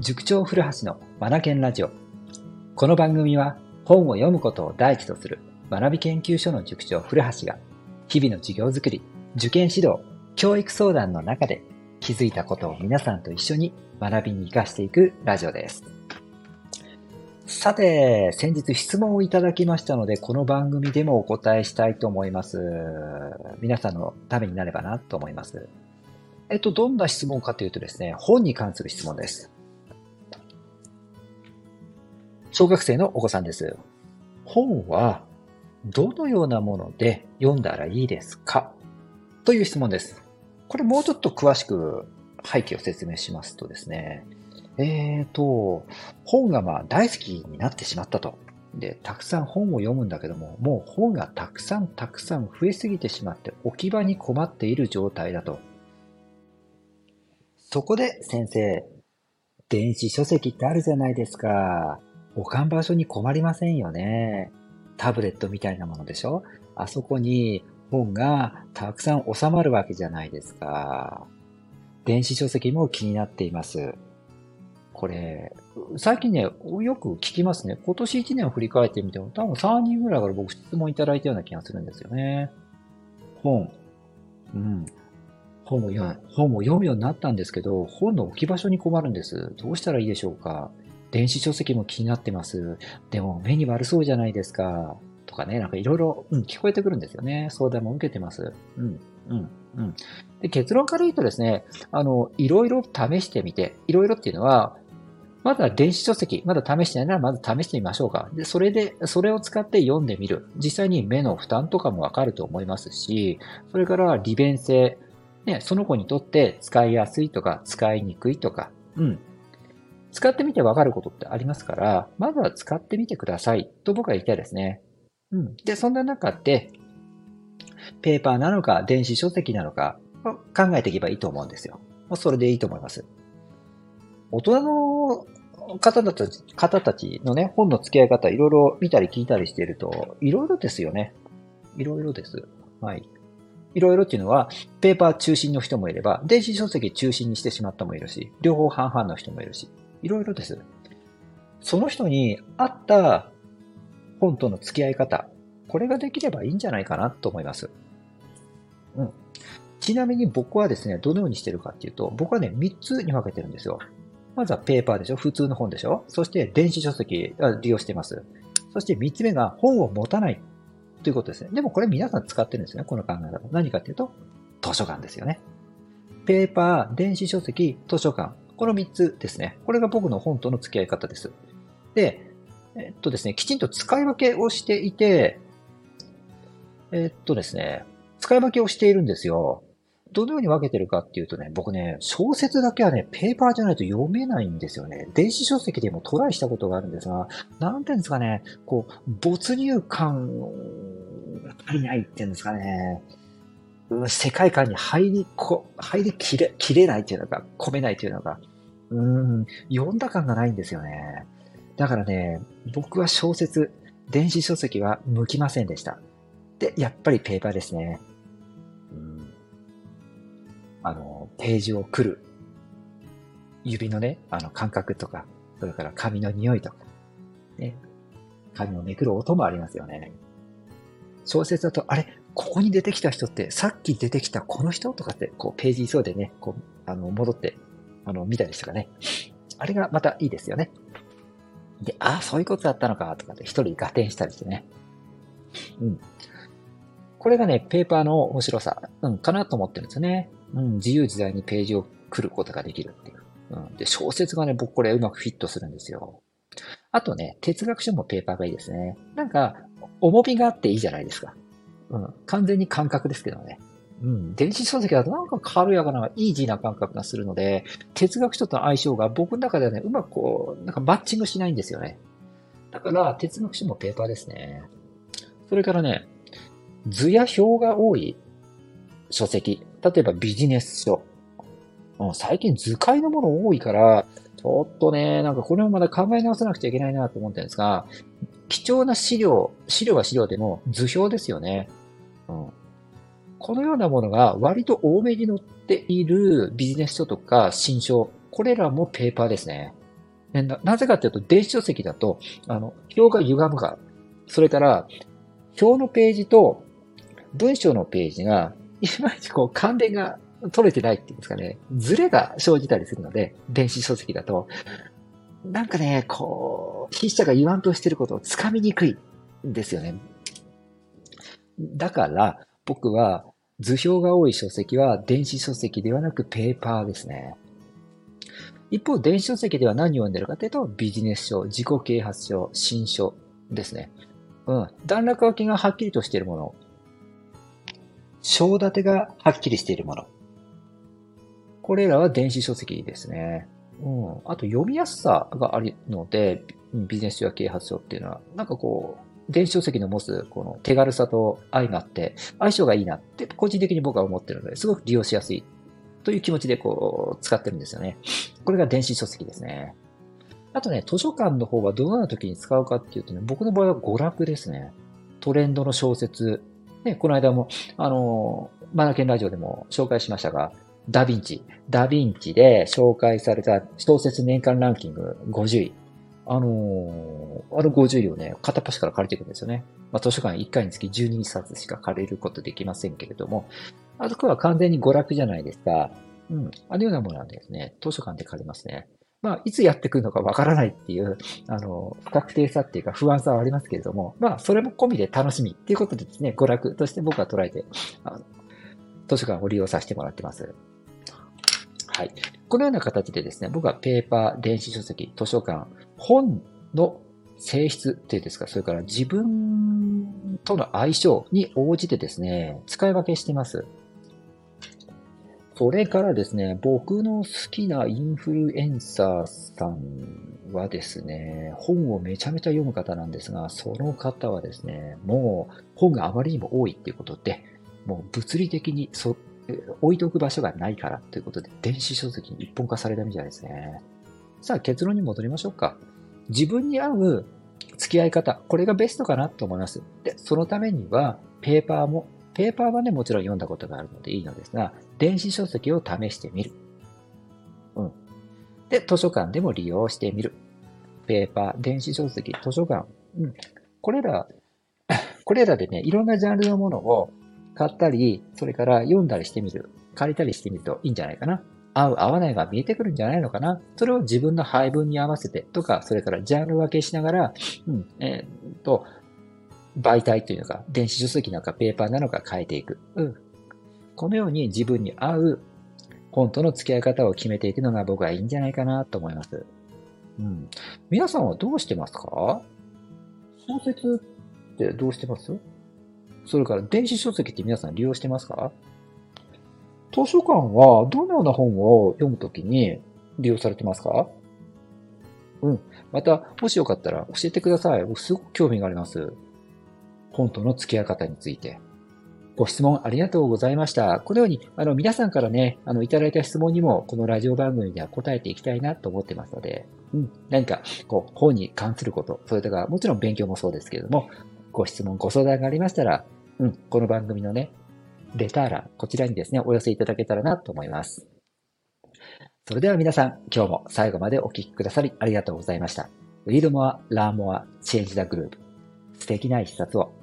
塾長古橋のマナケンラジオ。この番組は本を読むことを第一とする学び研究所の塾長古橋が日々の授業づくり、受験指導、教育相談の中で気づいたことを皆さんと一緒に学びに活かしていくラジオです。さて、先日質問をいただきましたので、この番組でもお答えしたいと思います。皆さんのためになればなと思います。えっと、どんな質問かというとですね、本に関する質問です。小学生のお子さんです。本はどのようなもので読んだらいいですか？という質問です。これもうちょっと詳しく背景を説明しますとですね、えーと、本がまあ大好きになってしまったと。で、たくさん本を読むんだけども、もう本がたくさんたくさん増えすぎてしまって置き場に困っている状態だと。そこで先生、電子書籍ってあるじゃないですか。保管場所に困りませんよね。タブレットみたいなものでしょ？あそこに本がたくさん収まるわけじゃないですか。電子書籍も気になっています。これ、最近ね、よく聞きますね。今年1年を振り返ってみても、多分3人ぐらいから僕質問いただいたような気がするんですよね。本。うん。本を読む、本を読むようになったんですけど、本の置き場所に困るんです。どうしたらいいでしょうか？電子書籍も気になってます。でも目に悪そうじゃないですか。とかね、なんかいろいろ、うん、聞こえてくるんですよね。相談も受けてます。うん、うん、うん。で、結論から言うとですね、あの、いろいろ試してみて、いろいろっていうのは、まだ電子書籍、まだ試してないならまず試してみましょうか。で、それで、それを使って読んでみる。実際に目の負担とかもわかると思いますし、それから利便性、ね、その子にとって使いやすいとか使いにくいとか、うん。使ってみてわかることってありますから、まずは使ってみてくださいと僕は言いたいですね。うん。で、そんな中で、ペーパーなのか電子書籍なのか考えていけばいいと思うんですよ。それでいいと思います。大人の方たち方たちのね、本の付き合い方、いろいろ見たり聞いたりしていると、いろいろですよね。いろいろです。はい。いろいろっていうのは、ペーパー中心の人もいれば、電子書籍中心にしてしまったもいるし、両方半々の人もいるし、いろいろです。その人に合った本との付き合い方、これができればいいんじゃないかなと思います。うん。ちなみに僕はですね、どのようにしてるかっていうと、僕はね、3つに分けてるんですよ。まずはペーパーでしょ普通の本でしょそして電子書籍利用しています。そして3つ目が本を持たないということですね。でもこれ皆さん使ってるんですね、この考え方。何かっていうと、図書館ですよね。ペーパー、電子書籍、図書館。この3つですね。これが僕の本との付き合い方です。で、えっとですね、きちんと使い分けをしていて、えっとですね、使い分けをしているんですよ。どのように分けてるかっていうとね、僕ね、小説だけはね、ペーパーじゃないと読めないんですよね。電子書籍でもトライしたことがあるんですが、なんていうんですかね、こう、没入感が足りないっていうんですかね。世界観に入りこ、入りきれ、きれないっていうのか、込めないっていうのか、うん、読んだ感がないんですよね。だからね、僕は小説、電子書籍は向きませんでした。で、やっぱりペーパーですね。うん、あの、ページをくる。指のね、あの感覚とか、それから紙の匂いとか、ね、紙をめくる音もありますよね。小説だと、あれ？ここに出てきた人って、さっき出てきたこの人？とかって、こう、ページ急いでね、こう、あの、戻って、あの、見たりしたかね。あれがまたいいですよね。で、ああ、そういうことだったのか、とかって一人合点したりしてね。うん。これがね、ペーパーの面白さ、うん、かなと思ってるんですよね。うん、自由自在にページを来ることができるっていう。うん。で、小説がね、僕これうまくフィットするんですよ。あとね、哲学書もペーパーがいいですね。なんか、重みがあっていいじゃないですか。うん。完全に感覚ですけどね。うん。電子書籍だとなんか軽やかな、イージーな感覚がするので、哲学書との相性が僕の中ではね、うまくこう、なんかマッチングしないんですよね。だから、哲学書もペーパーですね。それからね、図や表が多い書籍。例えばビジネス書。うん、最近図解のもの多いから、ちょっとね、なんかこれもまだ考え直さなくちゃいけないなと思ってるんですが、貴重な資料、資料は資料でも図表ですよね。うん。このようなものが割と多めに載っているビジネス書とか新書、これらもペーパーですね。ななぜかっていうと、電子書籍だと、あの、表が歪むから。それから、表のページと文章のページが、いまいちこう関連が取れてないっていうんですかね、ズレが生じたりするので、電子書籍だと、なんかね、こう、筆者が言わんとしてることをつかみにくいんですよね。だから、僕は図表が多い書籍は電子書籍ではなくペーパーですね。一方、電子書籍では何を読んでるかというと、ビジネス書、自己啓発書、新書ですね。うん。段落書きがはっきりとしているもの。章立てがはっきりしているもの。これらは電子書籍ですね。うん。あと読みやすさがあるので、ビジネス書や啓発書っていうのは、なんかこう、電子書籍の持つこの手軽さと相まって相性がいいなって個人的に僕は思ってるので、すごく利用しやすいという気持ちでこう使ってるんですよね。これが電子書籍ですね。あとね、図書館の方はどのような時に使うかっていうとね、僕の場合は娯楽ですね。トレンドの小説。ね、この間も、あの、マナケンラジオでも紹介しましたが、ダヴィンチ。ダヴィンチで紹介された小説年間ランキング50位。あのー、あの50位をね、片っ端から借りていくんですよね。まあ、図書館1回につき12冊しか借りることできませんけれども、あそこは完全に娯楽じゃないですか。うん。あのようなものなんですね。図書館で借りますね。まあ、いつやってくるのかわからないっていう、あの、不確定さっていうか不安さはありますけれども、まあ、それも込みで楽しみっていうことでですね、娯楽として僕は捉えて、あの図書館を利用させてもらってます。はい。このような形でですね、僕はペーパー、電子書籍、図書館、本の性質っていうんですか、それから自分との相性に応じてですね、使い分けしています。それからですね、僕の好きなインフルエンサーさんはですね、本をめちゃめちゃ読む方なんですが、その方はですね、もう本があまりにも多いっていうことで、もう物理的にそ置いておく場所がないからということで、電子書籍に一本化されたみたいですね。さあ結論に戻りましょうか。自分に合う付き合い方、これがベストかなと思います。で、そのためには、ペーパーも、ペーパーはね、もちろん読んだことがあるのでいいのですが、電子書籍を試してみる。うん。で、図書館でも利用してみる。ペーパー、電子書籍、図書館。うん。これら、これらでね、いろんなジャンルのものを買ったり、それから読んだりしてみる。借りたりしてみるといいんじゃないかな。合う合わないが見えてくるんじゃないのかな。それを自分の配分に合わせてとか、それからジャンル分けしながら、うん、えー、っと、媒体というのか、電子書籍なのかペーパーなのか変えていく。うん。このように自分に合う本との付き合い方を決めていくのが僕はいいんじゃないかなと思います。うん。皆さんはどうしてますか？小説ってどうしてます？それから電子書籍って皆さん利用してますか？図書館はどのような本を読むときに利用されてますか？うん。また、もしよかったら教えてください。僕すごく興味があります。本との付き合い方について。ご質問ありがとうございました。このように、あの、皆さんからね、あの、いただいた質問にも、このラジオ番組では答えていきたいなと思ってますので、うん。何か、こう、本に関すること、それとか、もちろん勉強もそうですけれども、ご質問、ご相談がありましたら、うん、この番組のね、レター欄、こちらにですね、お寄せいただけたらなと思います。それでは皆さん、今日も最後までお聴きくださりありがとうございました。Read more, learn more, change the group. 素敵な一冊を。